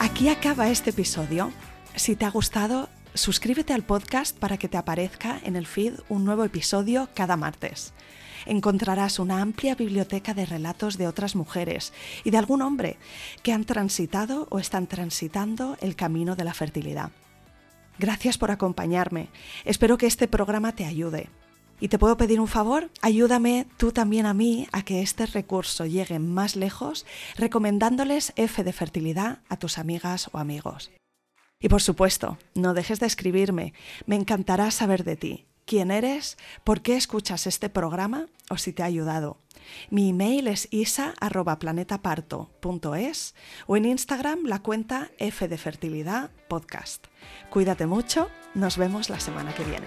Aquí acaba este episodio. Si te ha gustado, suscríbete al podcast para que te aparezca en el feed un nuevo episodio cada martes. Encontrarás una amplia biblioteca de relatos de otras mujeres y de algún hombre que han transitado o están transitando el camino de la fertilidad. Gracias por acompañarme. Espero que este programa te ayude. Y te puedo pedir un favor, ayúdame tú también a mí a que este recurso llegue más lejos recomendándoles F de fertilidad a tus amigas o amigos. Y por supuesto, no dejes de escribirme, me encantará saber de ti, quién eres, por qué escuchas este programa o si te ha ayudado. Mi email es isa.planetaparto.es o en Instagram la cuenta F de Fertilidad Podcast. Cuídate mucho, nos vemos la semana que viene.